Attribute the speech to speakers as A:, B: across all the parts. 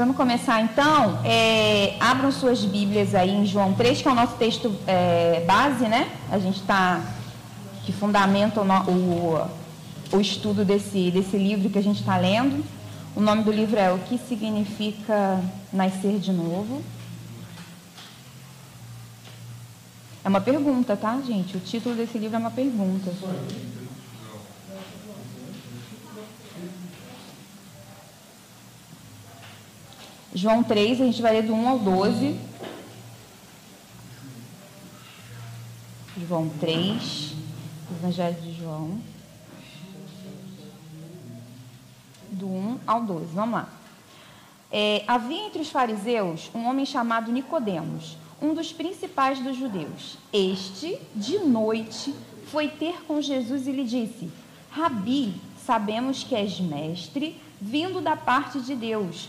A: Vamos começar então. É, abram suas Bíblias aí em João 3, que é o nosso texto é, base, né? A gente está. que fundamenta o, o, o, estudo desse, desse livro que a gente está lendo. O nome do livro é O que significa nascer de novo. É uma pergunta, tá, gente? O título desse livro é uma pergunta. João 3, a gente vai ler do 1 ao 12. João 3, Evangelho de João. Do 1 ao 12. Vamos lá. É, havia entre os fariseus um homem chamado Nicodemos, um dos principais dos judeus. Este, de noite, foi ter com Jesus e lhe disse: Rabi, sabemos que és mestre, vindo da parte de Deus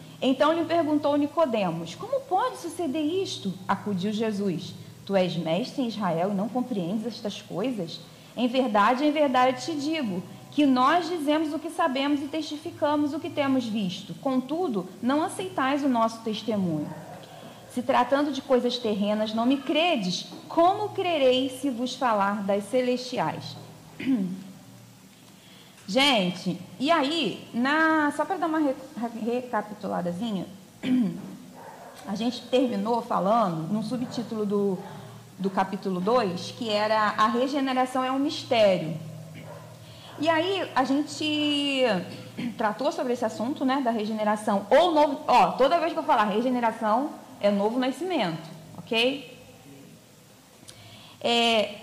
A: Então lhe perguntou Nicodemos: Como pode suceder isto? Acudiu Jesus: Tu és mestre em Israel e não compreendes estas coisas? Em verdade, em verdade te digo que nós dizemos o que sabemos e testificamos o que temos visto. Contudo, não aceitais o nosso testemunho. Se tratando de coisas terrenas, não me credes, como crerei se vos falar das celestiais? Gente, e aí, na, só para dar uma re, recapituladazinha, a gente terminou falando no subtítulo do, do capítulo 2, que era a regeneração é um mistério. E aí a gente tratou sobre esse assunto, né, da regeneração ou novo, ó, toda vez que eu falar regeneração é novo nascimento, ok? É,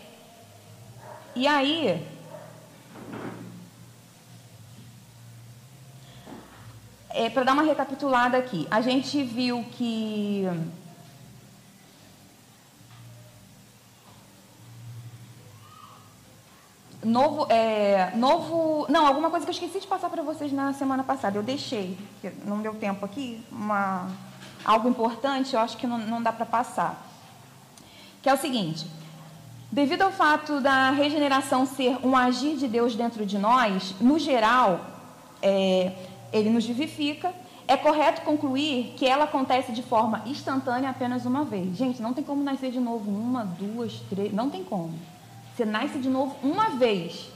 A: e aí é, para dar uma recapitulada aqui, a gente viu que novo, é, novo, não, alguma coisa que eu esqueci de passar para vocês na semana passada, eu deixei, não deu tempo aqui, uma, algo importante, eu acho que não, não dá para passar, que é o seguinte, devido ao fato da regeneração ser um agir de Deus dentro de nós, no geral, é, ele nos vivifica. É correto concluir que ela acontece de forma instantânea apenas uma vez. Gente, não tem como nascer de novo uma, duas, três, não tem como. Você nasce de novo uma vez.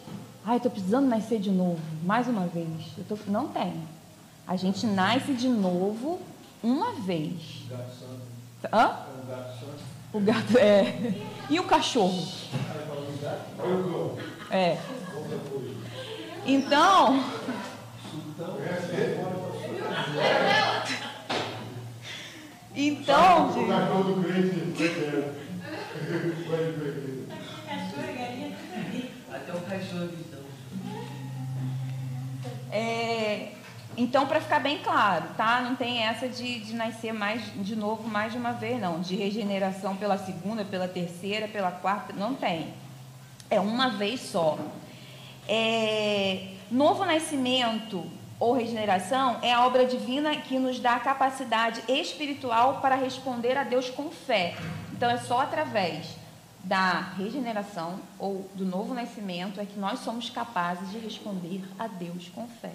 A: Ai, estou precisando nascer de novo, mais uma vez. Tô... Não tem. A gente nasce de novo uma vez. Hã? O gato, é. E o cachorro? É. Então. Então, gente. Até o cachorro então. É, então, para ficar bem claro, tá? Não tem essa de, de nascer mais de novo mais de uma vez, não. De regeneração pela segunda, pela terceira, pela quarta, não tem. É uma vez só. É, novo nascimento ou regeneração é a obra divina que nos dá a capacidade espiritual para responder a Deus com fé. Então é só através da regeneração ou do novo nascimento é que nós somos capazes de responder a Deus com fé.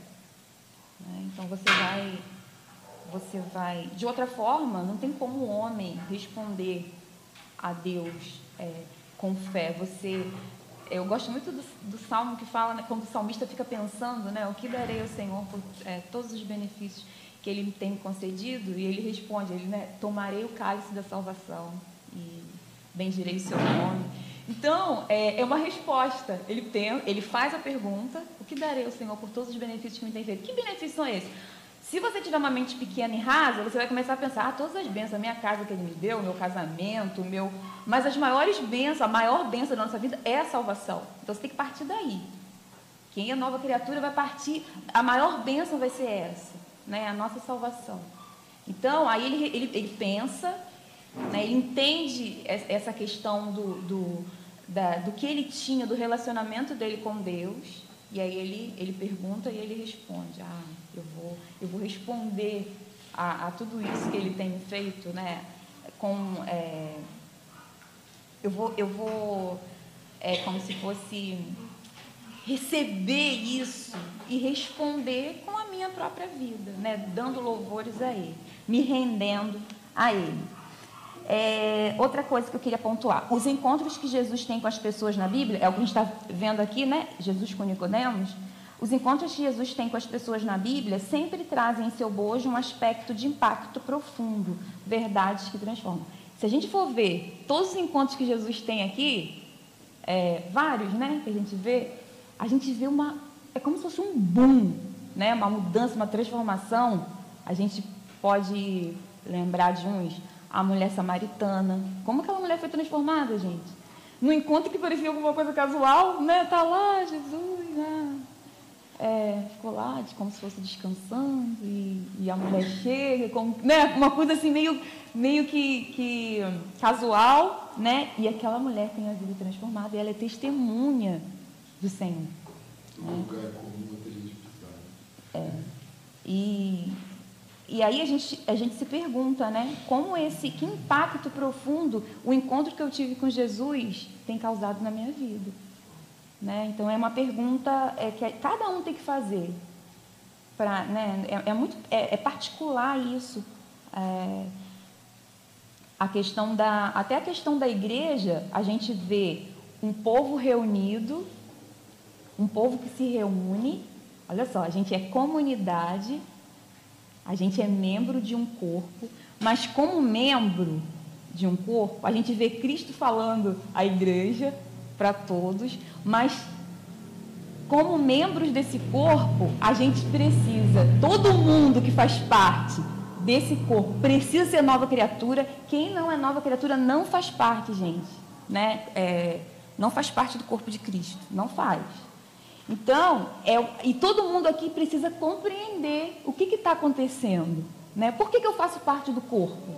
A: Né? Então você vai, você vai, de outra forma, não tem como o homem responder a Deus é, com fé. Você eu gosto muito do, do salmo que fala, né, quando o salmista fica pensando, né, o que darei ao Senhor por é, todos os benefícios que Ele tem me concedido, e ele responde, ele, né, tomarei o cálice da salvação e bendirei o seu nome. Então, é, é uma resposta. Ele, tem, ele faz a pergunta: o que darei ao Senhor por todos os benefícios que me tem feito? Que benefícios são esses? Se você tiver uma mente pequena e rasa, você vai começar a pensar, ah, todas as bênçãos, a minha casa que ele me deu, meu casamento, meu. Mas as maiores bênçãos, a maior bênção da nossa vida é a salvação. Então você tem que partir daí. Quem é nova criatura vai partir, a maior bênção vai ser essa, né? A nossa salvação. Então, aí ele, ele, ele pensa, né? ele entende essa questão do, do, da, do que ele tinha, do relacionamento dele com Deus, e aí ele, ele pergunta e ele responde, ah, eu vou, eu vou responder a, a tudo isso que ele tem feito, né? Com, é, eu vou, eu vou é, como se fosse receber isso e responder com a minha própria vida, né? dando louvores a Ele, me rendendo a Ele. É, outra coisa que eu queria pontuar: os encontros que Jesus tem com as pessoas na Bíblia, é o que a gente está vendo aqui, né? Jesus com Nicodemos. Os encontros que Jesus tem com as pessoas na Bíblia sempre trazem em seu bojo um aspecto de impacto profundo, verdades que transformam. Se a gente for ver todos os encontros que Jesus tem aqui, é, vários, né, que a gente vê, a gente vê uma. É como se fosse um boom, né? uma mudança, uma transformação. A gente pode lembrar de uns. A mulher samaritana. Como aquela mulher foi transformada, gente? No encontro que parecia alguma coisa casual, né? Tá lá, Jesus, né? É, ficou lá de como se fosse descansando e, e a mulher chega, como, né? Uma coisa assim meio, meio que, que casual, né? E aquela mulher tem a vida transformada e ela é testemunha do Senhor.
B: Lugar comum até a gente
A: pisar. É. E, e aí a gente, a gente se pergunta, né? Como esse, que impacto profundo o encontro que eu tive com Jesus tem causado na minha vida. Né? Então é uma pergunta é, que cada um tem que fazer. Pra, né? é, é muito, é, é particular isso. É, a questão da, até a questão da igreja, a gente vê um povo reunido um povo que se reúne. Olha só, a gente é comunidade, a gente é membro de um corpo, mas como membro de um corpo, a gente vê Cristo falando à igreja para todos, mas como membros desse corpo, a gente precisa, todo mundo que faz parte desse corpo precisa ser nova criatura. Quem não é nova criatura não faz parte, gente. Né? É, não faz parte do corpo de Cristo. Não faz. Então, é, e todo mundo aqui precisa compreender o que está acontecendo. Né? Por que, que eu faço parte do corpo?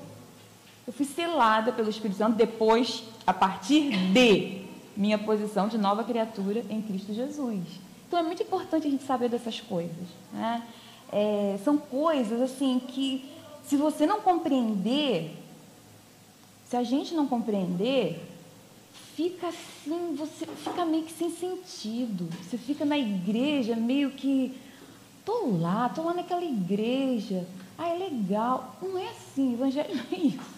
A: Eu fui selada pelo Espírito Santo depois, a partir de minha posição de nova criatura em Cristo Jesus. Então é muito importante a gente saber dessas coisas. Né? É, são coisas assim que, se você não compreender, se a gente não compreender, fica assim, você fica meio que sem sentido. Você fica na igreja meio que tô lá, tô lá naquela igreja. Ah, é legal. Não é assim, evangelho não é isso,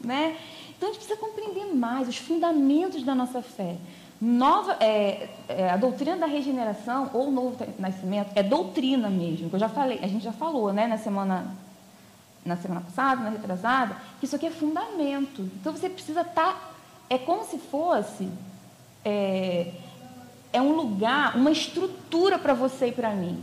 A: né? Então a gente precisa compreender mais os fundamentos da nossa fé. Nova, é, é, a doutrina da regeneração ou novo nascimento é doutrina mesmo, que eu já falei, a gente já falou, né, na semana na semana passada, na retrasada, que isso aqui é fundamento. Então você precisa estar tá é como se fosse é, é um lugar, uma estrutura para você e para mim.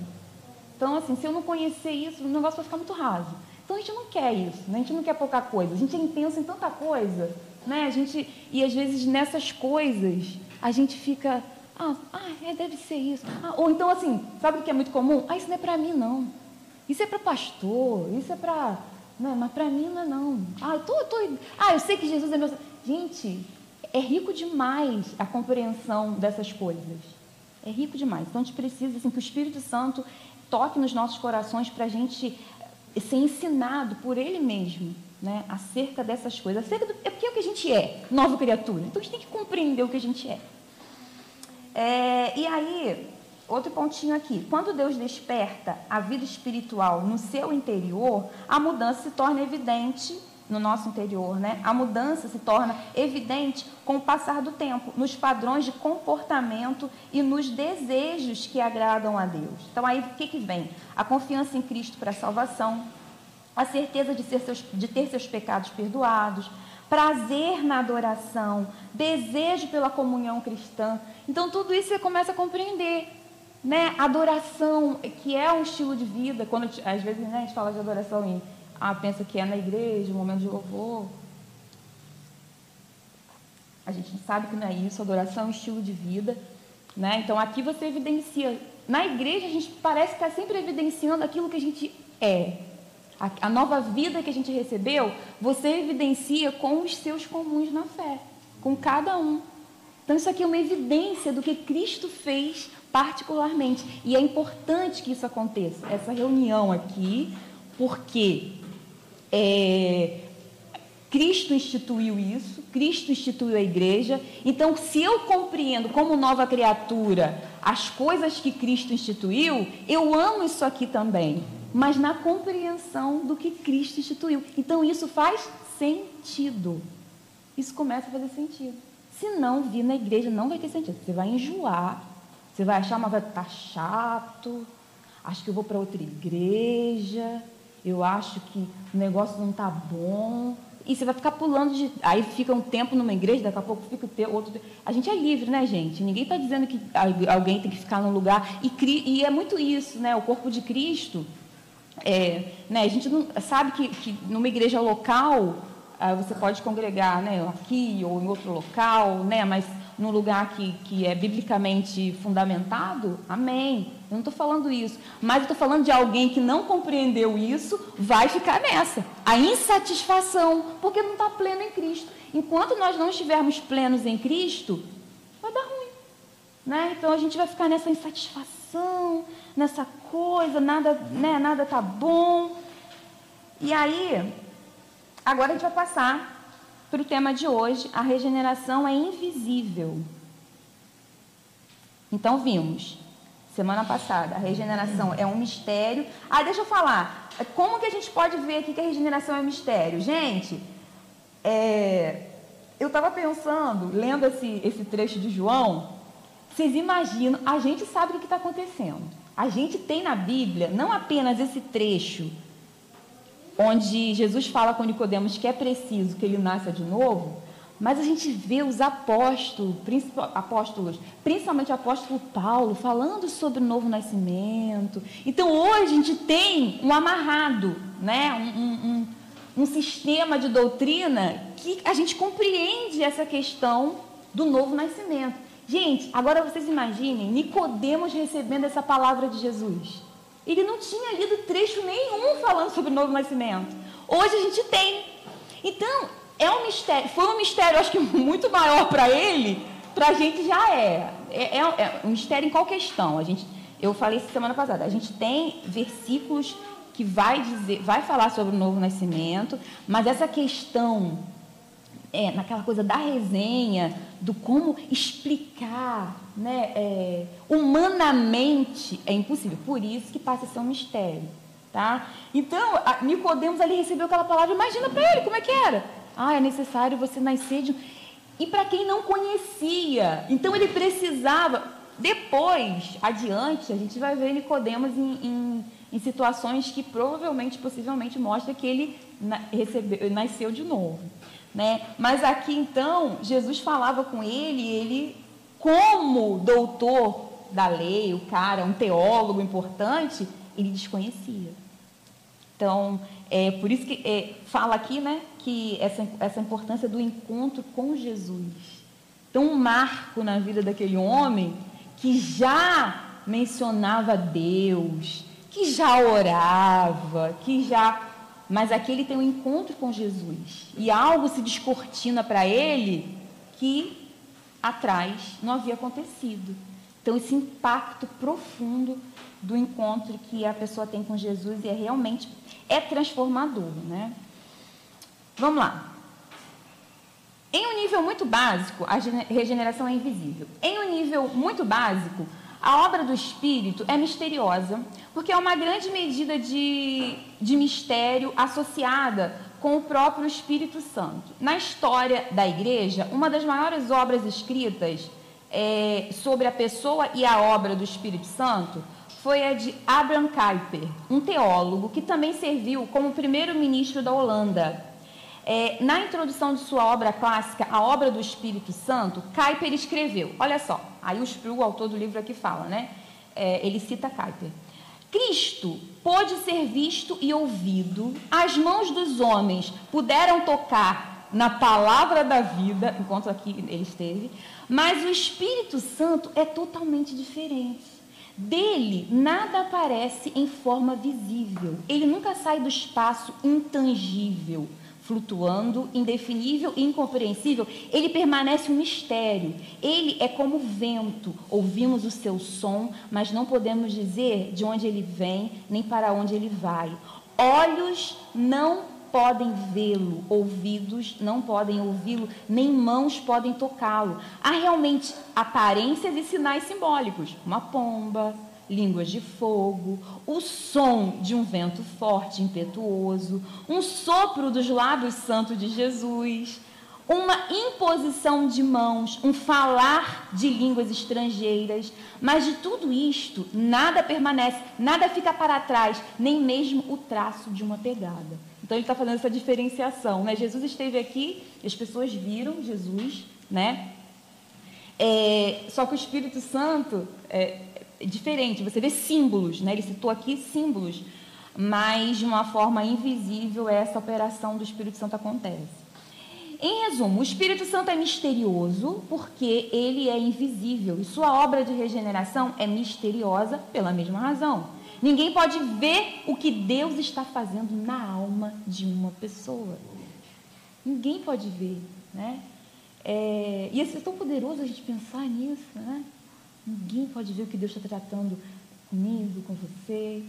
A: Então, assim, se eu não conhecer isso, o negócio vai ficar muito raso. Então, a gente não quer isso, né? a gente não quer pouca coisa. A gente é intenso em tanta coisa, né? A gente, e às vezes nessas coisas, a gente fica, ah, ah é, deve ser isso. Ah, ou então, assim, sabe o que é muito comum? Ah, isso não é para mim, não. Isso é para pastor, isso é para... Não, mas para mim não é não. Ah, eu tô, tô, ah, eu sei que Jesus é meu... Gente, é rico demais a compreensão dessas coisas. É rico demais. Então a gente precisa assim, que o Espírito Santo toque nos nossos corações para a gente ser ensinado por Ele mesmo né, acerca dessas coisas. Acerca do, é porque é o que a gente é, nova criatura. Então a gente tem que compreender o que a gente é. é e aí, outro pontinho aqui. Quando Deus desperta a vida espiritual no seu interior, a mudança se torna evidente no nosso interior, né? A mudança se torna evidente com o passar do tempo, nos padrões de comportamento e nos desejos que agradam a Deus. Então aí o que, que vem? A confiança em Cristo para a salvação, a certeza de, seus, de ter seus pecados perdoados, prazer na adoração, desejo pela comunhão cristã. Então, tudo isso você começa a compreender. Né? Adoração, que é um estilo de vida. Quando às vezes né, a gente fala de adoração e ah, pensa que é na igreja, um momento de louvor. A gente sabe que não é isso, adoração é um estilo de vida. Né? Então aqui você evidencia. Na igreja a gente parece estar sempre evidenciando aquilo que a gente é. A, a nova vida que a gente recebeu, você evidencia com os seus comuns na fé, com cada um. Então isso aqui é uma evidência do que Cristo fez particularmente. E é importante que isso aconteça, essa reunião aqui, porque é, Cristo instituiu isso, Cristo instituiu a igreja. Então, se eu compreendo como nova criatura as coisas que Cristo instituiu, eu amo isso aqui também, mas na compreensão do que Cristo instituiu. Então, isso faz sentido. Isso começa a fazer sentido. Se não vir na igreja, não vai ter sentido. Você vai enjoar, você vai achar, mas vai estar tá chato. Acho que eu vou para outra igreja. Eu acho que o negócio não está bom e você vai ficar pulando de. Aí fica um tempo numa igreja, daqui a pouco fica outro. A gente é livre, né, gente? Ninguém está dizendo que alguém tem que ficar num lugar. E, e, é muito isso, né? O corpo de Cristo. É, né, a gente não, sabe que, que numa igreja local ah, você pode congregar né, aqui ou em outro local, né, mas num lugar que, que é biblicamente fundamentado, amém. Eu não estou falando isso. Mas eu estou falando de alguém que não compreendeu isso, vai ficar nessa. A insatisfação, porque não está pleno em Cristo. Enquanto nós não estivermos plenos em Cristo, vai dar ruim. Né? Então a gente vai ficar nessa insatisfação, nessa coisa, nada né, nada tá bom. E aí, agora a gente vai passar para o tema de hoje, a regeneração é invisível. Então vimos, semana passada, a regeneração é um mistério. Ah, deixa eu falar, como que a gente pode ver aqui que a regeneração é um mistério? Gente, é, eu estava pensando, lendo esse, esse trecho de João, vocês imaginam, a gente sabe o que está acontecendo. A gente tem na Bíblia não apenas esse trecho onde Jesus fala com Nicodemos que é preciso que ele nasça de novo, mas a gente vê os apóstolos, apóstolos, principalmente o apóstolo Paulo, falando sobre o novo nascimento. Então hoje a gente tem um amarrado, né? um, um, um, sistema de doutrina que a gente compreende essa questão do novo nascimento. Gente, agora vocês imaginem Nicodemos recebendo essa palavra de Jesus. Ele não tinha lido trecho nenhum falando sobre o novo nascimento. Hoje a gente tem. Então, é um mistério. Foi um mistério, acho que muito maior para ele, para a gente já é. É, é. é, um mistério em qual questão? A gente, eu falei semana passada, a gente tem versículos que vai dizer, vai falar sobre o novo nascimento, mas essa questão é, naquela coisa da resenha, do como explicar, né, é, humanamente é impossível. Por isso que passa a ser um mistério, tá? Então, Nicodemos ali recebeu aquela palavra. Imagina para ele como é que era. Ah, é necessário você nascer de e para quem não conhecia, então ele precisava. Depois, adiante, a gente vai ver Nicodemos em, em, em situações que provavelmente, possivelmente, mostra que ele na, recebeu, nasceu de novo. Né? Mas aqui então, Jesus falava com ele, ele, como doutor da lei, o cara, um teólogo importante, ele desconhecia. Então, é por isso que é, fala aqui, né, que essa, essa importância do encontro com Jesus. Um marco na vida daquele homem que já mencionava Deus, que já orava, que já mas aqui ele tem um encontro com Jesus. E algo se descortina para ele que atrás não havia acontecido. Então, esse impacto profundo do encontro que a pessoa tem com Jesus é realmente é transformador, né? Vamos lá. Em um nível muito básico, a regeneração é invisível. Em um nível muito básico, a obra do Espírito é misteriosa, porque é uma grande medida de, de mistério associada com o próprio Espírito Santo. Na história da igreja, uma das maiores obras escritas é, sobre a pessoa e a obra do Espírito Santo foi a de Abraham Kuyper, um teólogo que também serviu como primeiro-ministro da Holanda. É, na introdução de sua obra clássica, A Obra do Espírito Santo, Kuyper escreveu, olha só, aí o autor do livro aqui fala, né? É, ele cita Kuyper. Cristo pôde ser visto e ouvido, as mãos dos homens puderam tocar na palavra da vida, enquanto aqui ele esteve, mas o Espírito Santo é totalmente diferente. Dele nada aparece em forma visível. Ele nunca sai do espaço intangível flutuando, indefinível e incompreensível, ele permanece um mistério. Ele é como vento. Ouvimos o seu som, mas não podemos dizer de onde ele vem nem para onde ele vai. Olhos não podem vê-lo, ouvidos não podem ouvi-lo, nem mãos podem tocá-lo. Há realmente aparências e sinais simbólicos, uma pomba, línguas de fogo, o som de um vento forte, impetuoso, um sopro dos lábios santos de Jesus, uma imposição de mãos, um falar de línguas estrangeiras, mas de tudo isto nada permanece, nada fica para trás, nem mesmo o traço de uma pegada. Então ele está fazendo essa diferenciação, né? Jesus esteve aqui, as pessoas viram Jesus, né? É, só que o Espírito Santo é, diferente, você vê símbolos, né? ele citou aqui símbolos, mas de uma forma invisível essa operação do Espírito Santo acontece. Em resumo, o Espírito Santo é misterioso porque ele é invisível e sua obra de regeneração é misteriosa pela mesma razão. Ninguém pode ver o que Deus está fazendo na alma de uma pessoa. Ninguém pode ver, né? É, e é tão poderoso a gente pensar nisso, né? Ninguém pode ver o que Deus está tratando comigo, com você.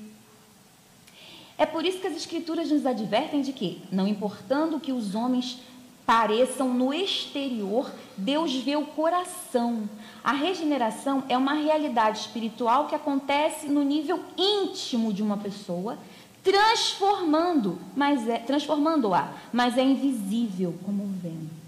A: É por isso que as Escrituras nos advertem de que, não importando que os homens pareçam no exterior, Deus vê o coração. A regeneração é uma realidade espiritual que acontece no nível íntimo de uma pessoa, transformando, mas é transformando-a, mas é invisível como o vento.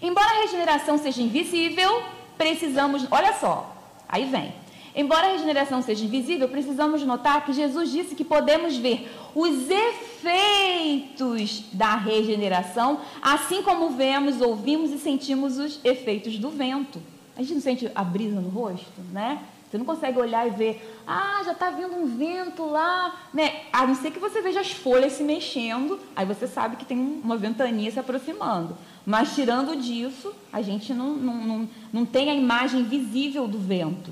A: Embora a regeneração seja invisível, precisamos, olha só, aí vem. Embora a regeneração seja invisível, precisamos notar que Jesus disse que podemos ver os efeitos da regeneração, assim como vemos, ouvimos e sentimos os efeitos do vento. A gente não sente a brisa no rosto, né? Você não consegue olhar e ver, ah, já está vindo um vento lá, né? A não ser que você veja as folhas se mexendo, aí você sabe que tem uma ventania se aproximando. Mas tirando disso, a gente não, não, não, não tem a imagem visível do vento.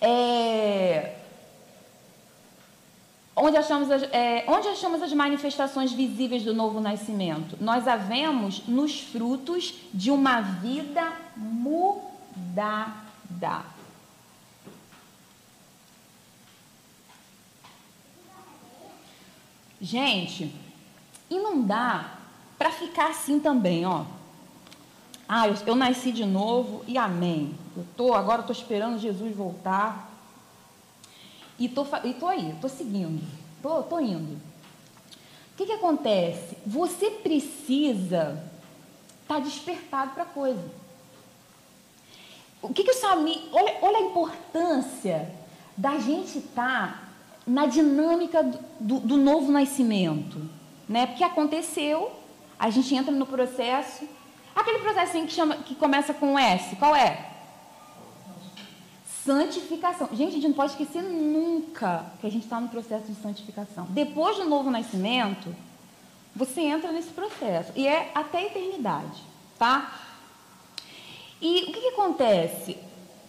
A: É... Onde, achamos as, é... Onde achamos as manifestações visíveis do novo nascimento? Nós a vemos nos frutos de uma vida mudada. Gente, e não dá para ficar assim também, ó. Ah, eu, eu, nasci de novo e amém. Eu tô, agora estou esperando Jesus voltar. E tô, e tô aí, tô seguindo. Tô, tô indo. O que, que acontece? Você precisa estar tá despertado para coisa. O que, que o Sami. Olha, olha a importância da gente estar tá na dinâmica do, do, novo nascimento. Né? Porque aconteceu, a gente entra no processo. Aquele processinho que, chama, que começa com S, qual é? Santificação. Gente, a gente não pode esquecer nunca que a gente está no processo de santificação. Depois do novo nascimento, você entra nesse processo. E é até a eternidade, tá? E o que, que acontece?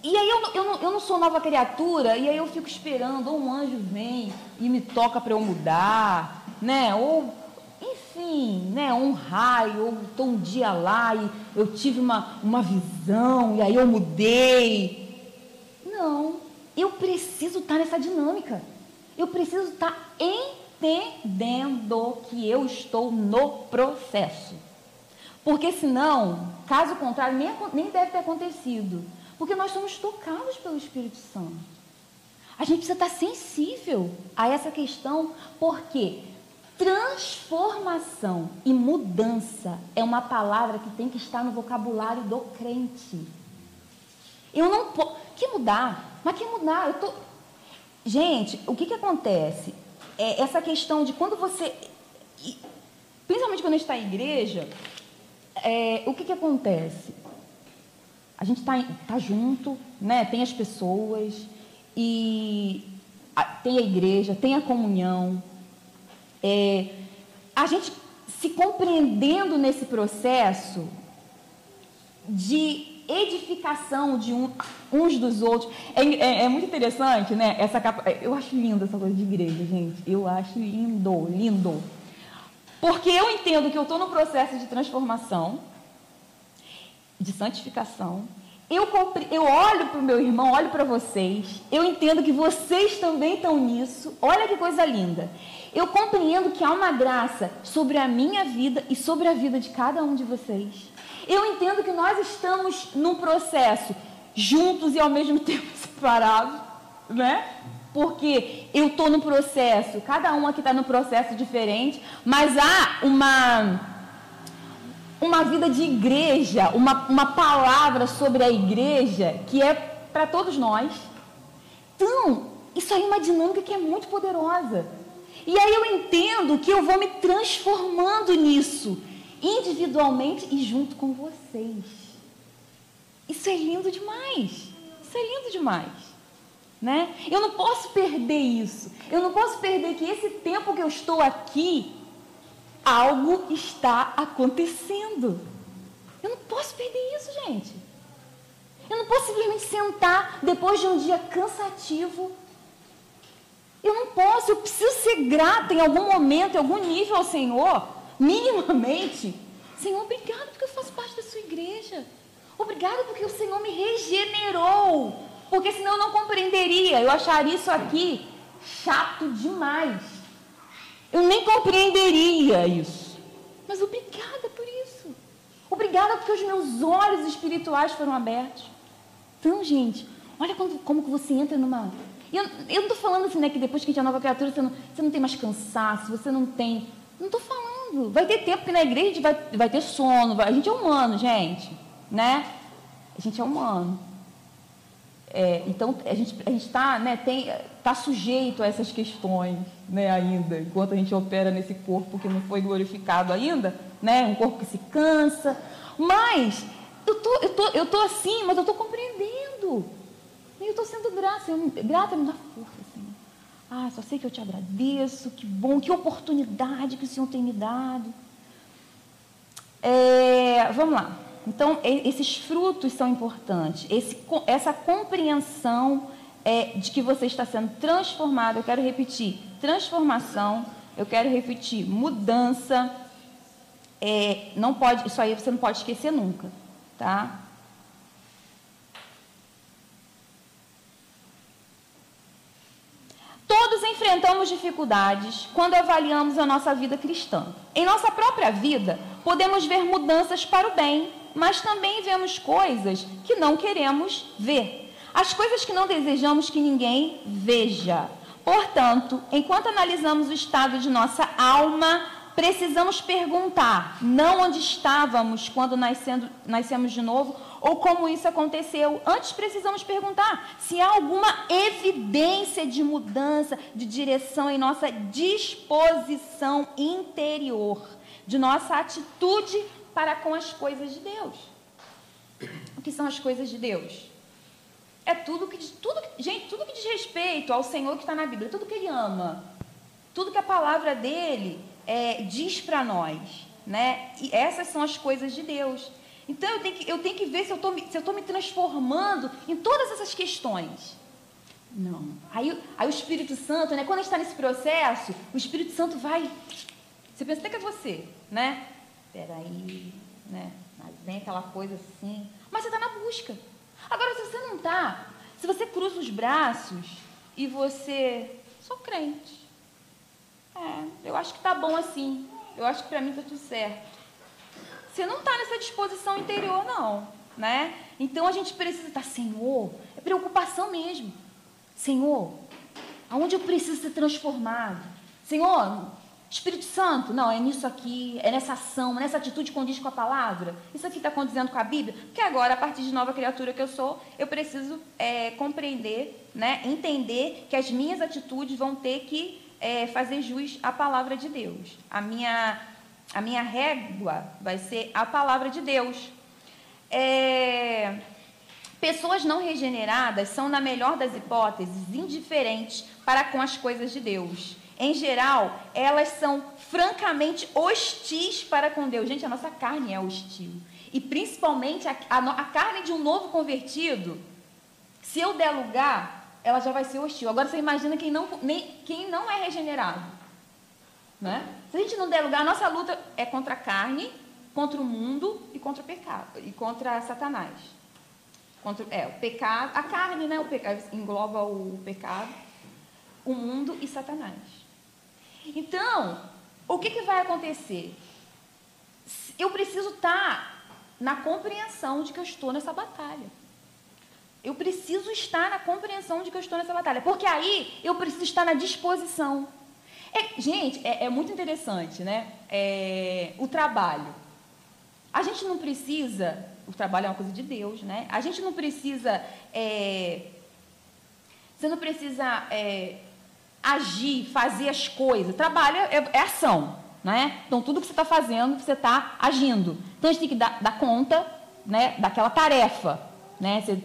A: E aí eu, eu, não, eu não sou nova criatura, e aí eu fico esperando, ou um anjo vem e me toca para eu mudar, né? Ou enfim, né, um raio, ou estou um dia lá e eu tive uma, uma visão e aí eu mudei. Não, eu preciso estar tá nessa dinâmica. Eu preciso estar tá entendendo que eu estou no processo. Porque senão, caso contrário, nem, nem deve ter acontecido. Porque nós somos tocados pelo Espírito Santo. A gente precisa estar sensível a essa questão, porque Transformação e mudança é uma palavra que tem que estar no vocabulário do crente. Eu não posso. Que mudar? Mas que mudar? Eu tô... Gente, o que, que acontece? É essa questão de quando você. principalmente quando a gente está em igreja, é, o que, que acontece? A gente está tá junto, né? tem as pessoas, e a, tem a igreja, tem a comunhão. É, a gente se compreendendo nesse processo de edificação de um, uns dos outros. É, é, é, muito interessante, né? Essa capa, eu acho linda essa coisa de igreja, gente. Eu acho lindo, lindo. Porque eu entendo que eu estou no processo de transformação, de santificação. Eu, compre, eu olho para o meu irmão, olho para vocês. Eu entendo que vocês também estão nisso. Olha que coisa linda. Eu compreendo que há uma graça sobre a minha vida e sobre a vida de cada um de vocês. Eu entendo que nós estamos num processo juntos e ao mesmo tempo separados, né? Porque eu estou no processo, cada um aqui está no processo diferente, mas há uma uma vida de igreja, uma, uma palavra sobre a igreja que é para todos nós. Então, isso aí é uma dinâmica que é muito poderosa. E aí eu entendo que eu vou me transformando nisso individualmente e junto com vocês. Isso é lindo demais. Isso é lindo demais. Né? Eu não posso perder isso. Eu não posso perder que esse tempo que eu estou aqui, algo está acontecendo. Eu não posso perder isso, gente. Eu não posso simplesmente sentar depois de um dia cansativo. Eu não posso, eu preciso ser grata em algum momento, em algum nível ao Senhor, minimamente, Senhor, obrigado porque eu faço parte da sua igreja. Obrigado porque o Senhor me regenerou. Porque senão eu não compreenderia. Eu acharia isso aqui chato demais. Eu nem compreenderia isso. Mas obrigada por isso. Obrigada porque os meus olhos espirituais foram abertos. Então, gente, olha como, como que você entra numa. Eu, eu não estou falando assim, né, que depois que a gente é nova criatura, você não, você não tem mais cansaço, você não tem não estou falando. Vai ter tempo que na igreja a gente vai, vai ter sono. Vai, a gente é humano, gente. Né? A gente é humano. É, então, a gente a está né, tá sujeito a essas questões né, ainda, enquanto a gente opera nesse corpo que não foi glorificado ainda, né, um corpo que se cansa. Mas, eu tô, eu tô, eu tô assim, mas eu estou compreendendo. E eu estou sendo grata, grata me dá força. Ah, só sei que eu te agradeço, que bom, que oportunidade que o Senhor tem me dado. É, vamos lá. Então, esses frutos são importantes. Esse, essa compreensão é, de que você está sendo transformado. Eu quero repetir: transformação. Eu quero repetir: mudança. É, não pode, isso aí você não pode esquecer nunca, tá? Todos enfrentamos dificuldades quando avaliamos a nossa vida cristã. Em nossa própria vida, podemos ver mudanças para o bem, mas também vemos coisas que não queremos ver. As coisas que não desejamos que ninguém veja. Portanto, enquanto analisamos o estado de nossa alma, precisamos perguntar não onde estávamos quando nascendo, nascemos de novo ou como isso aconteceu. Antes precisamos perguntar se há alguma evidência de mudança de direção em nossa disposição interior, de nossa atitude para com as coisas de Deus. O que são as coisas de Deus? É tudo que, tudo, gente, tudo que diz respeito ao Senhor que está na Bíblia, tudo que Ele ama, tudo que a palavra dele é, diz para nós, né? E essas são as coisas de Deus. Então eu tenho que, eu tenho que ver se eu estou me transformando em todas essas questões. Não. Aí, aí o Espírito Santo, né? Quando a gente está nesse processo, o Espírito Santo vai. Você pensa até que é você, né? Peraí, né? Mas vem aquela coisa assim. Mas você está na busca. Agora, se você não está, se você cruza os braços e você. Sou crente. É, eu acho que tá bom assim. Eu acho que para mim tá tudo certo. Você não está nessa disposição interior, não. Né? Então a gente precisa estar, Senhor, é preocupação mesmo. Senhor, aonde eu preciso ser transformado? Senhor, Espírito Santo, não, é nisso aqui, é nessa ação, nessa atitude que condiz com a palavra. Isso aqui está condizendo com a Bíblia? Porque agora, a partir de nova criatura que eu sou, eu preciso é, compreender, né, entender que as minhas atitudes vão ter que é, fazer jus à palavra de Deus. A minha, a minha régua vai ser a palavra de Deus. É, pessoas não regeneradas são, na melhor das hipóteses, indiferentes para com as coisas de Deus. Em geral, elas são francamente hostis para com Deus. Gente, a nossa carne é hostil. E principalmente a, a, a carne de um novo convertido, se eu der lugar, ela já vai ser hostil. Agora você imagina quem não, nem, quem não é regenerado. Né? Se a gente não der lugar, a nossa luta é contra a carne, contra o mundo e contra o pecado e contra Satanás. Contra, é, o pecado, a carne, né? O pecado engloba o pecado, o mundo e Satanás. Então, o que, que vai acontecer? Eu preciso estar na compreensão de que eu estou nessa batalha. Eu preciso estar na compreensão de que eu estou nessa batalha. Porque aí eu preciso estar na disposição. É, gente, é, é, muito interessante, né? É, o trabalho. A gente não precisa. O trabalho é uma coisa de Deus, né? A gente não precisa. É, você não precisa é, agir, fazer as coisas. Trabalho é, é ação, né? Então, tudo que você está fazendo, você está agindo. Então, a gente tem que dar, dar conta né, daquela tarefa. Né? Você,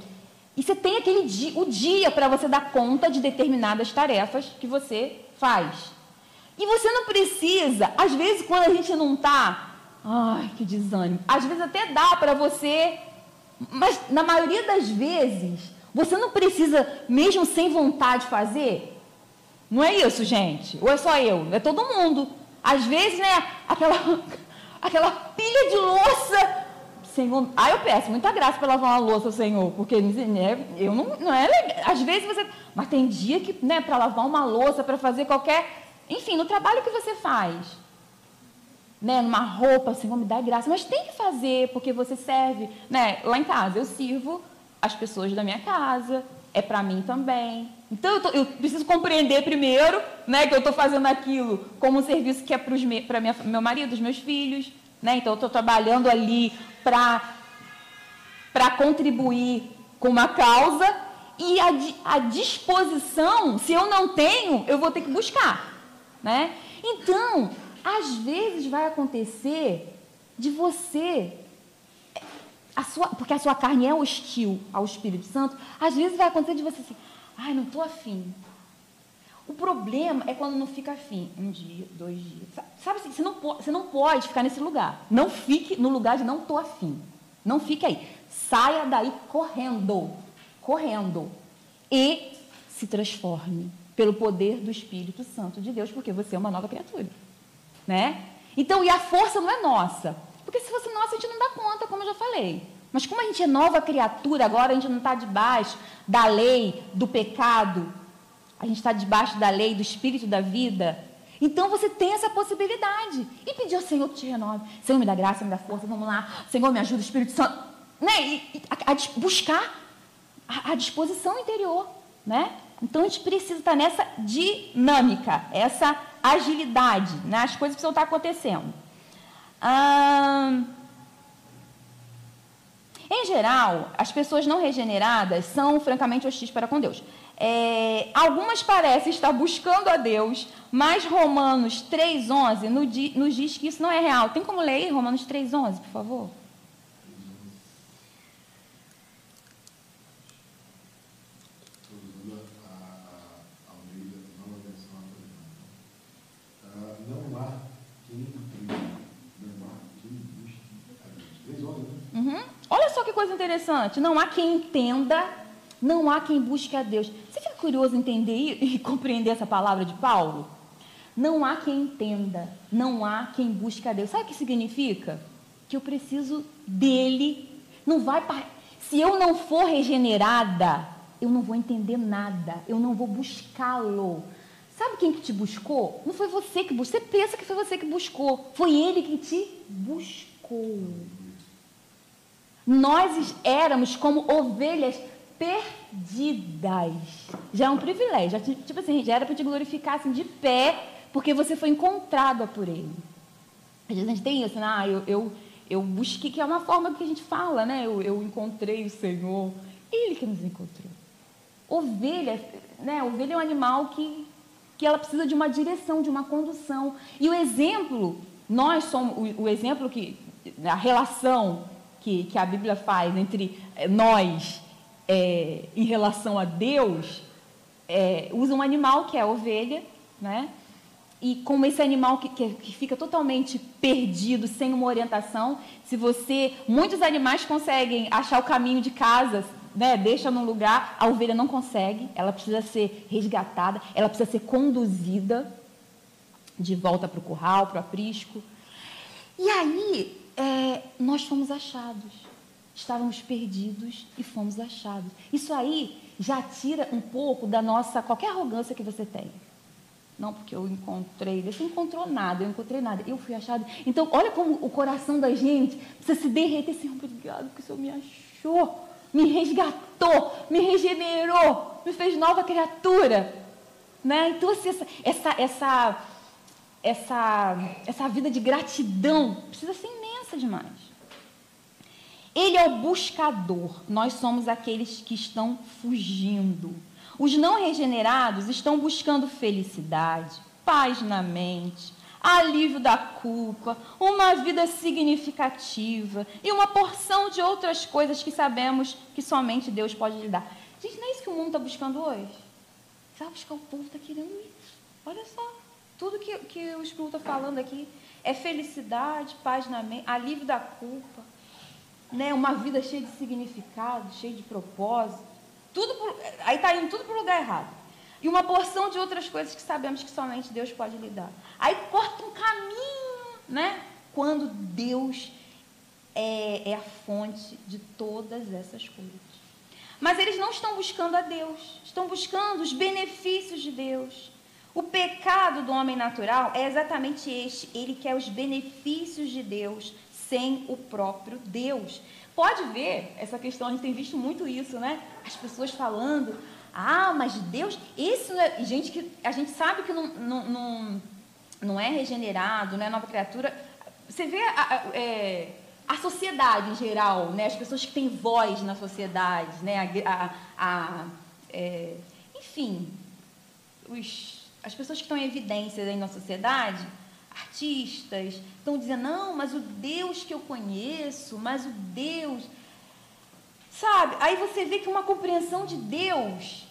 A: e você tem aquele dia, o dia para você dar conta de determinadas tarefas que você faz. E você não precisa, às vezes quando a gente não está, ai, que desânimo. Às vezes até dá para você, mas na maioria das vezes, você não precisa, mesmo sem vontade de fazer. Não é isso, gente? Ou é só eu? É todo mundo. Às vezes, né, aquela, aquela pilha de louça Senhor, eu peço muita graça para lavar uma louça, Senhor, porque né, eu não, não é legal. Às vezes você. Mas tem dia que, né, para lavar uma louça, para fazer qualquer. Enfim, no trabalho que você faz. Né, numa roupa, Senhor, me dá graça. Mas tem que fazer, porque você serve. Né? Lá em casa, eu sirvo as pessoas da minha casa, é para mim também. Então eu, tô, eu, preciso compreender primeiro né, que eu estou fazendo aquilo como um serviço que é para meu marido, os meus filhos. Né? Então eu estou trabalhando ali para contribuir com uma causa e a, a disposição, se eu não tenho, eu vou ter que buscar. Né? Então, às vezes vai acontecer de você a sua, porque a sua carne é hostil ao Espírito Santo, às vezes vai acontecer de você assim, ai, não estou afim. O problema é quando não fica afim. Um dia, dois dias. Sabe assim, você não, pode, você não pode ficar nesse lugar. Não fique no lugar de não estou afim. Não fique aí. Saia daí correndo. Correndo. E se transforme pelo poder do Espírito Santo de Deus, porque você é uma nova criatura. Né? Então, e a força não é nossa. Porque se fosse nossa, a gente não dá conta, como eu já falei. Mas como a gente é nova criatura, agora a gente não está debaixo da lei, do pecado, a gente está debaixo da lei, do espírito da vida. Então você tem essa possibilidade. E pedir ao Senhor que te renove. Senhor, me dá graça, me dá força, vamos lá. Senhor, me ajuda, Espírito Santo. Né? E, e a, a, buscar a, a, disposição interior. Né? Então a gente precisa estar nessa dinâmica, essa agilidade. Né? As coisas precisam estar acontecendo. Em geral, as pessoas não regeneradas são francamente hostis para com Deus. É, algumas parecem estar buscando a Deus, mas Romanos 3,11 nos diz que isso não é real. Tem como ler Romanos 3,11, por favor? Uhum. Olha só que coisa interessante. Não há quem entenda não há quem busque a Deus. Você fica curioso em entender e compreender essa palavra de Paulo? Não há quem entenda, não há quem busque a Deus. Sabe o que significa? Que eu preciso dele. Não vai se eu não for regenerada, eu não vou entender nada, eu não vou buscá-lo. Sabe quem que te buscou? Não foi você que buscou. Você pensa que foi você que buscou. Foi ele que te buscou. Nós éramos como ovelhas perdidas. Já é um privilégio. Tipo assim, já era para te glorificar assim, de pé, porque você foi encontrada por Ele. Às vezes a gente tem isso, né? Ah, eu, eu, eu busquei, que é uma forma que a gente fala, né? Eu, eu encontrei o Senhor. Ele que nos encontrou. Ovelha, né? Ovelha é um animal que que ela precisa de uma direção, de uma condução. E o exemplo, nós somos o, o exemplo que a relação que, que a Bíblia faz entre eh, nós é, em relação a Deus, é, usa um animal que é a ovelha, né? E como esse animal que, que, que, fica totalmente perdido, sem uma orientação, se você. Muitos animais conseguem achar o caminho de casa, né, deixa num lugar, a ovelha não consegue, ela precisa ser resgatada, ela precisa ser conduzida de volta para o curral, para o aprisco. E aí, é, nós fomos achados. Estávamos perdidos e fomos achados. Isso aí já tira um pouco da nossa, qualquer arrogância que você tem. Não, porque eu encontrei, você não encontrou nada, eu encontrei nada, eu fui achado. Então, olha como o coração da gente precisa se derreter. Senhor, obrigado, porque o Senhor me achou, me resgatou, me regenerou, me fez nova criatura. Né? Então, assim, essa, essa, essa, essa, essa vida de gratidão precisa ser demais. Ele é o buscador, nós somos aqueles que estão fugindo. Os não regenerados estão buscando felicidade, paz na mente, alívio da culpa, uma vida significativa e uma porção de outras coisas que sabemos que somente Deus pode lhe dar. Gente, não é isso que o mundo está buscando hoje? Sabe o povo está querendo isso. Olha só, tudo que, que o Espírito está falando aqui é felicidade, paz na mente, alívio da culpa, né? uma vida cheia de significado, cheia de propósito. Tudo por, aí está indo tudo para o lugar errado. E uma porção de outras coisas que sabemos que somente Deus pode lidar. Aí corta um caminho, né? Quando Deus é, é a fonte de todas essas coisas. Mas eles não estão buscando a Deus, estão buscando os benefícios de Deus. O pecado do homem natural é exatamente este: ele quer os benefícios de Deus sem o próprio Deus. Pode ver essa questão, a gente tem visto muito isso, né? As pessoas falando, ah, mas Deus, isso é. Gente que a gente sabe que não, não, não, não é regenerado, não é nova criatura. Você vê a, a, é, a, sociedade em geral, né? as pessoas que têm voz na sociedade, né? a, a é, enfim, os, as pessoas que estão em evidência aí na sociedade, artistas, estão dizendo, não, mas o Deus que eu conheço, mas o Deus. Sabe? Aí você vê que uma compreensão de Deus.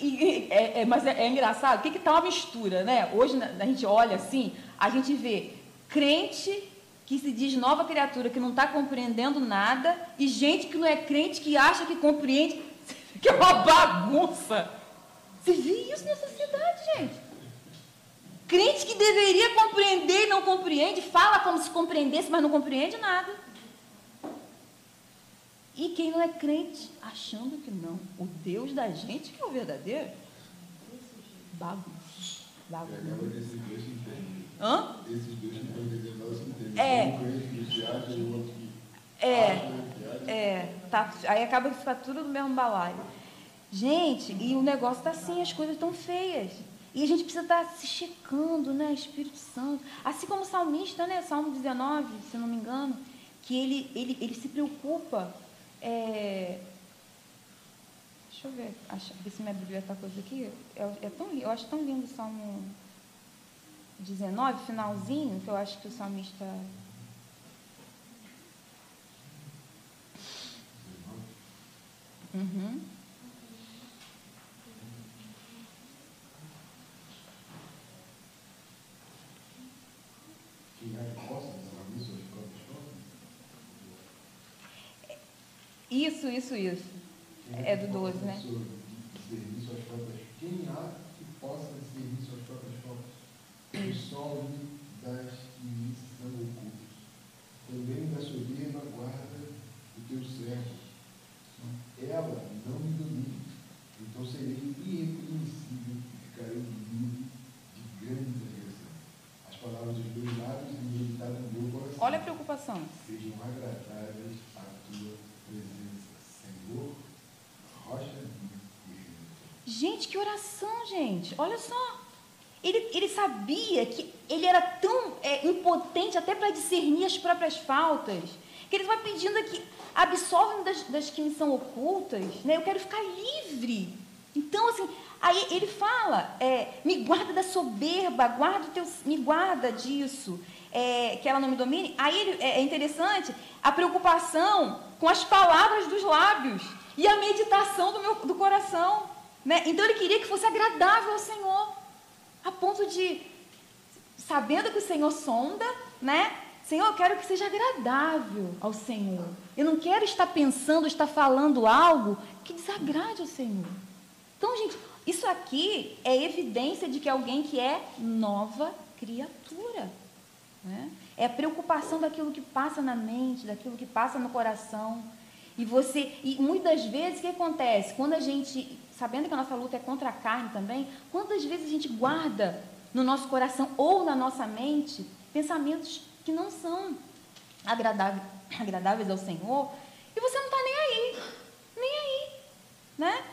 A: E, é, é, mas é, é engraçado, o que está uma mistura, né? Hoje a gente olha assim, a gente vê crente que se diz nova criatura, que não está compreendendo nada, e gente que não é crente, que acha que compreende, que é uma bagunça. Você vê isso na sociedade, gente. Crente que deveria compreender e não compreende, fala como se compreendesse, mas não compreende nada. E quem não é crente, achando que não. O Deus da gente que é o verdadeiro. Bagunça. Bagunça. Hã? Esses dois que estão entendendo, nós entendemos. É. É. É. Tá, aí acaba que fica tudo no mesmo balaio. Gente, e o negócio está assim, as coisas estão feias. E a gente precisa estar se checando, né? Espírito Santo. Assim como o salmista, né? Salmo 19, se não me engano, que ele, ele, ele se preocupa. É... Deixa eu ver, acho, ver se minha Bíblia está coisa aqui. É, é tão, eu acho tão lindo o Salmo 19, finalzinho, que eu acho que o salmista. Uhum. Isso, isso, isso. É do 12, né?
B: Quem há que possa discernir suas próprias faltas? Só das que são ocultas. Também da soberba guarda o teu servo. Ela não me domina. Então serei irrepreensível e ficarei livre de grande agressão. As palavras dos meus lábios e meditado no meu coração.
A: A preocupação.
B: Sejam agradáveis à tua presença.
A: Gente, que oração, gente. Olha só. Ele, ele sabia que ele era tão é, impotente até para discernir as próprias faltas, que ele vai pedindo aqui, absolve-me das, das que me são ocultas, né? eu quero ficar livre Então, assim, aí ele fala, é, me guarda da soberba, guarda teu, me guarda disso, é, que ela não me domine. Aí é, é interessante a preocupação com as palavras dos lábios e a meditação do, meu, do coração. Né? Então ele queria que fosse agradável ao Senhor, a ponto de, sabendo que o Senhor sonda, né? Senhor, eu quero que seja agradável ao Senhor. Eu não quero estar pensando, estar falando algo que desagrade ao Senhor. Então, gente, isso aqui é evidência de que alguém que é nova criatura. Né? É a preocupação daquilo que passa na mente, daquilo que passa no coração. E você, e muitas vezes o que acontece? Quando a gente, sabendo que a nossa luta é contra a carne também, quantas vezes a gente guarda no nosso coração ou na nossa mente pensamentos que não são agradáveis, agradáveis ao Senhor, e você não está nem aí, nem aí, né?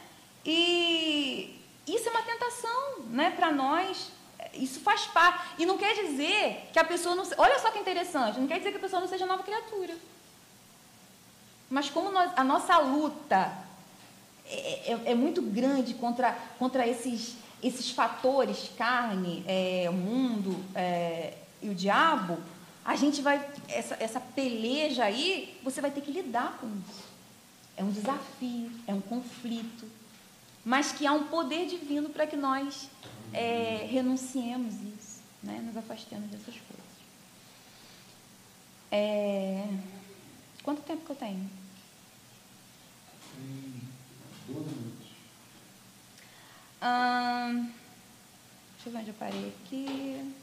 A: E isso é uma tentação, né, para nós. Isso faz parte. E não quer dizer que a pessoa não. Olha só que interessante. Não quer dizer que a pessoa não seja nova criatura. Mas como nós, a nossa luta é, é, é, muito grande contra, contra esses, esses fatores, carne, é, mundo é, e o diabo, a gente vai. Essa, essa peleja aí, você vai ter que lidar com isso. É um desafio, é um conflito mas que há um poder divino para que nós é, renunciemos isso, né? nos afastemos dessas coisas. É... Quanto tempo que eu tenho?
B: Tem 12 minutos.
A: Hum, deixa eu ver onde eu parei aqui.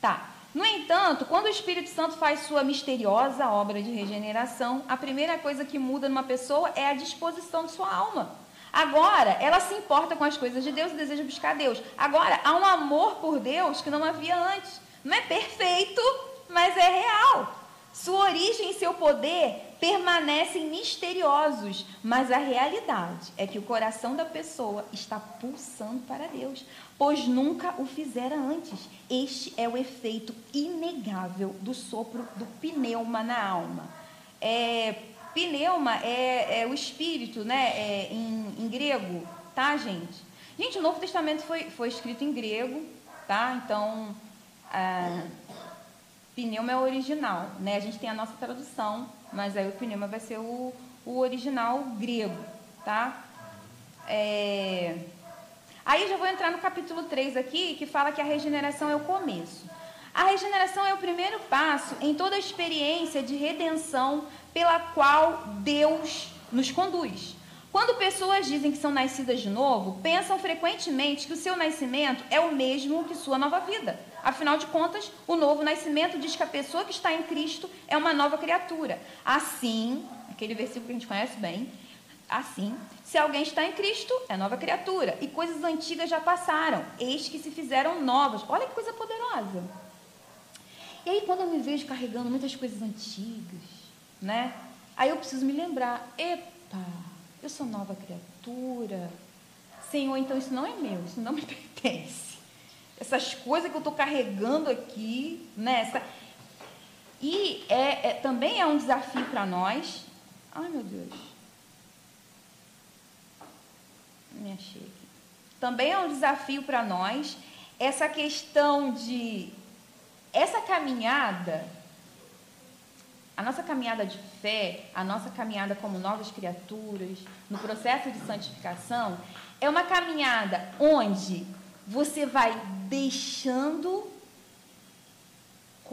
A: Tá. No entanto, quando o Espírito Santo faz sua misteriosa obra de regeneração, a primeira coisa que muda numa pessoa é a disposição de sua alma. Agora, ela se importa com as coisas de Deus e deseja buscar Deus. Agora, há um amor por Deus que não havia antes. Não é perfeito, mas é real. Sua origem e seu poder permanecem misteriosos, mas a realidade é que o coração da pessoa está pulsando para Deus, pois nunca o fizera antes. Este é o efeito inegável do sopro do pneuma na alma. É, Pneuma é, é o espírito, né? É, em, em, grego, tá, gente? Gente, o Novo Testamento foi, foi escrito em grego, tá? Então, é, pneuma é o original, né? A gente tem a nossa tradução, mas aí o pneuma vai ser o, o original grego, tá? É... Aí já vou entrar no capítulo 3 aqui, que fala que a regeneração é o começo. A regeneração é o primeiro passo em toda a experiência de redenção pela qual Deus nos conduz. Quando pessoas dizem que são nascidas de novo, pensam frequentemente que o seu nascimento é o mesmo que sua nova vida. Afinal de contas, o novo nascimento diz que a pessoa que está em Cristo é uma nova criatura. Assim, aquele versículo que a gente conhece bem, assim, se alguém está em Cristo, é nova criatura, e coisas antigas já passaram, eis que se fizeram novas. Olha que coisa poderosa. E aí, quando eu me vejo carregando muitas coisas antigas, né? Aí eu preciso me lembrar, epa, eu sou nova criatura. Senhor, então isso não é meu, isso não me pertence. Essas coisas que eu estou carregando aqui, né? Essa... E é, é, também é um desafio para nós. Ai, meu Deus. Me achei aqui. Também é um desafio para nós essa questão de essa caminhada a nossa caminhada de fé, a nossa caminhada como novas criaturas, no processo de santificação, é uma caminhada onde você vai deixando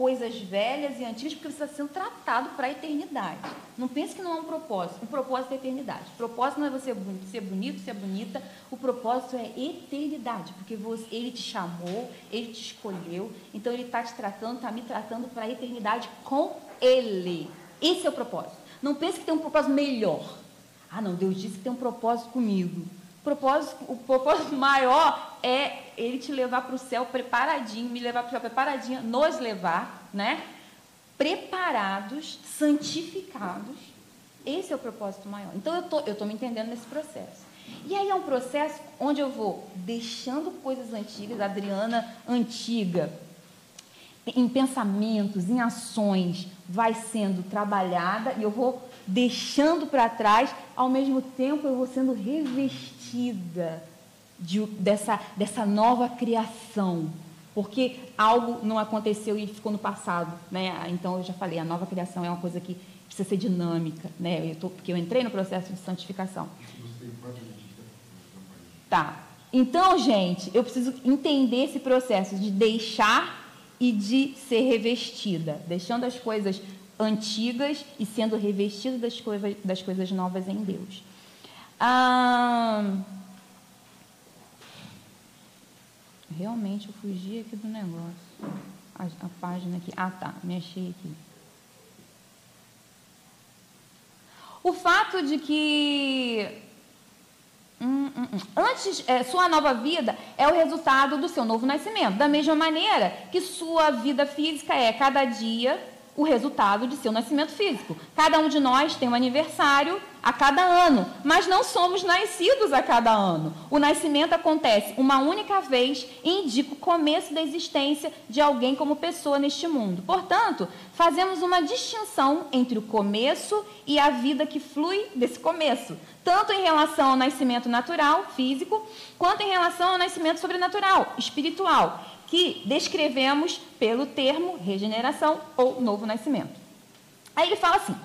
A: coisas velhas e antigas porque você está sendo tratado para a eternidade. Não pense que não é um propósito. O propósito é eternidade. O propósito não é você ser bonito, ser bonita. O propósito é eternidade, porque você, ele te chamou, ele te escolheu. Então ele está te tratando, está me tratando para a eternidade com ele. Esse é o propósito. Não pense que tem um propósito melhor. Ah, não, Deus disse que tem um propósito comigo. Propósito, o propósito maior é ele te levar para o céu preparadinho, me levar para o céu preparadinho, nos levar, né? Preparados, santificados. Esse é o propósito maior. Então eu tô, eu tô me entendendo nesse processo. E aí é um processo onde eu vou deixando coisas antigas, Adriana antiga, em pensamentos, em ações, vai sendo trabalhada e eu vou deixando para trás, ao mesmo tempo eu vou sendo revestida de, dessa, dessa nova criação. Porque algo não aconteceu e ficou no passado. Né? Então, eu já falei, a nova criação é uma coisa que precisa ser dinâmica. Né? Eu tô, porque eu entrei no processo de santificação. Tá. Então, gente, eu preciso entender esse processo de deixar e de ser revestida, deixando as coisas antigas e sendo revestida das coisas, das coisas novas em Deus. Realmente eu fugi aqui do negócio. A, a página aqui. Ah, tá. Me achei aqui. O fato de que Hum, hum, hum. Antes, é, sua nova vida é o resultado do seu novo nascimento. Da mesma maneira que sua vida física é cada dia o resultado de seu nascimento físico. Cada um de nós tem um aniversário a cada ano, mas não somos nascidos a cada ano. O nascimento acontece uma única vez e indica o começo da existência de alguém como pessoa neste mundo. Portanto, fazemos uma distinção entre o começo e a vida que flui desse começo, tanto em relação ao nascimento natural, físico, quanto em relação ao nascimento sobrenatural, espiritual que descrevemos pelo termo regeneração ou novo nascimento. Aí ele fala assim: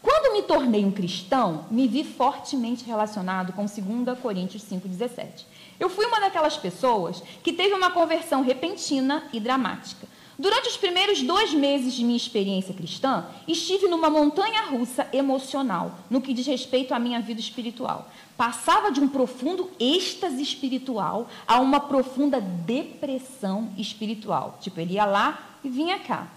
A: quando me tornei um cristão, me vi fortemente relacionado com 2 Coríntios 5,17. Eu fui uma daquelas pessoas que teve uma conversão repentina e dramática. Durante os primeiros dois meses de minha experiência cristã, estive numa montanha russa emocional no que diz respeito à minha vida espiritual. Passava de um profundo êxtase espiritual a uma profunda depressão espiritual. Tipo, ele ia lá e vinha cá.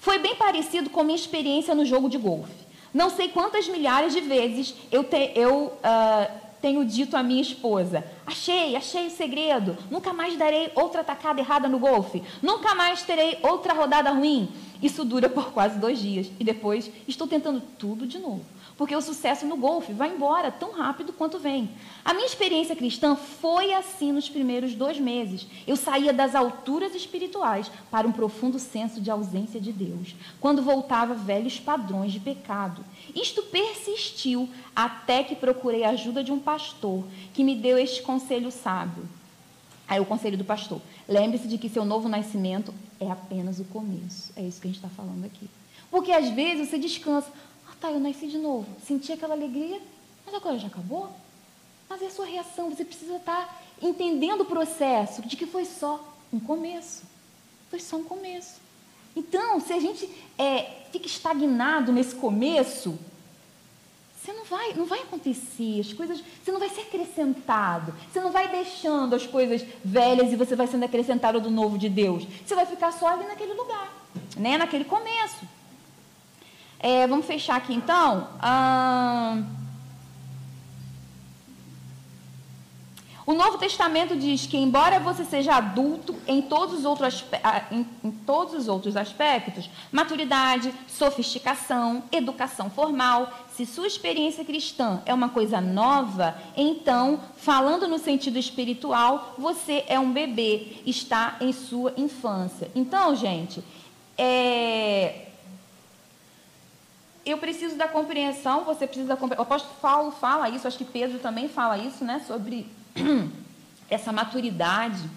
A: Foi bem parecido com minha experiência no jogo de golfe. Não sei quantas milhares de vezes eu, te, eu uh, tenho dito à minha esposa: achei, achei o segredo, nunca mais darei outra tacada errada no golfe, nunca mais terei outra rodada ruim. Isso dura por quase dois dias e depois estou tentando tudo de novo porque o sucesso no golfe vai embora tão rápido quanto vem. A minha experiência cristã foi assim nos primeiros dois meses. Eu saía das alturas espirituais para um profundo senso de ausência de Deus, quando voltava velhos padrões de pecado. Isto persistiu até que procurei a ajuda de um pastor que me deu este conselho sábio. Aí o conselho do pastor. Lembre-se de que seu novo nascimento é apenas o começo. É isso que a gente está falando aqui. Porque às vezes você descansa. Tá, eu nasci de novo. Senti aquela alegria, mas agora já acabou? Mas é a sua reação. Você precisa estar tá entendendo o processo de que foi só um começo. Foi só um começo. Então, se a gente é, fica estagnado nesse começo, você não vai, não vai acontecer, as coisas, você não vai ser acrescentado, você não vai deixando as coisas velhas e você vai sendo acrescentado do novo de Deus. Você vai ficar só ali naquele lugar, né? naquele começo. É, vamos fechar aqui então. Ah, o Novo Testamento diz que, embora você seja adulto em todos os outros, em, em todos os outros aspectos maturidade, sofisticação, educação formal se sua experiência cristã é uma coisa nova, então, falando no sentido espiritual, você é um bebê, está em sua infância. Então, gente, é, eu preciso da compreensão, você precisa da compreensão. O apóstolo Paulo fala isso, acho que Pedro também fala isso, né? Sobre essa maturidade.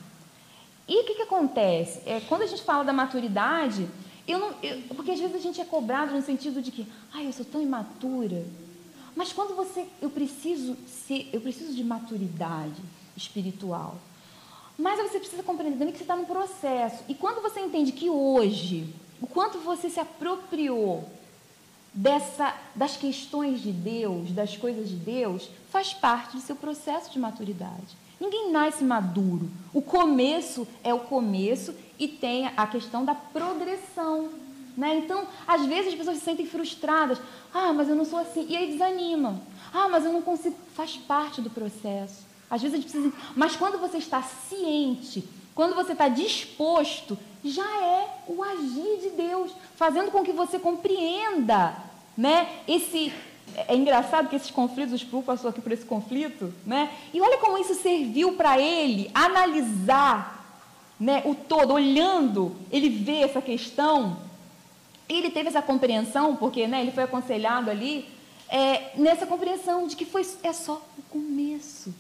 A: E o que, que acontece? É, quando a gente fala da maturidade, eu não, eu, porque às vezes a gente é cobrado no sentido de que, ai, eu sou tão imatura. Mas quando você, eu preciso ser, eu preciso de maturidade espiritual. Mas você precisa compreender também que você está num processo. E quando você entende que hoje, o quanto você se apropriou dessa, das questões de Deus, das coisas de Deus, faz parte do seu processo de maturidade. Ninguém nasce maduro. O começo é o começo e tem a questão da progressão. Né? Então, às vezes as pessoas se sentem frustradas. Ah, mas eu não sou assim. E aí desanimam. Ah, mas eu não consigo. Faz parte do processo. Às vezes a gente precisa. Mas quando você está ciente, quando você está disposto, já é o agir de Deus, fazendo com que você compreenda né? Esse é engraçado que esses conflitos, o Spru passou aqui por esse conflito, né? E olha como isso serviu para ele analisar né, o todo, olhando, ele vê essa questão, ele teve essa compreensão, porque né, ele foi aconselhado ali, é, nessa compreensão de que foi, é só o começo.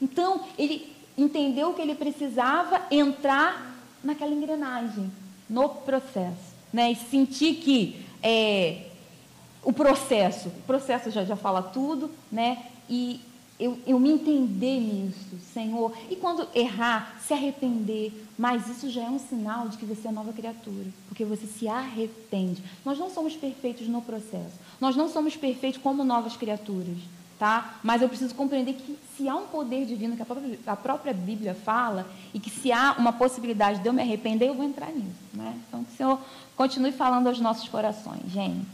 A: Então, ele entendeu que ele precisava entrar naquela engrenagem, no processo, né, e sentir que é, o processo, o processo já, já fala tudo, né, e eu, eu me entender nisso, Senhor. E quando errar, se arrepender. Mas isso já é um sinal de que você é nova criatura, porque você se arrepende. Nós não somos perfeitos no processo. Nós não somos perfeitos como novas criaturas, tá? Mas eu preciso compreender que se há um poder divino que a própria, a própria Bíblia fala e que se há uma possibilidade de eu me arrepender, eu vou entrar nisso, né? Então que o Senhor continue falando aos nossos corações, gente.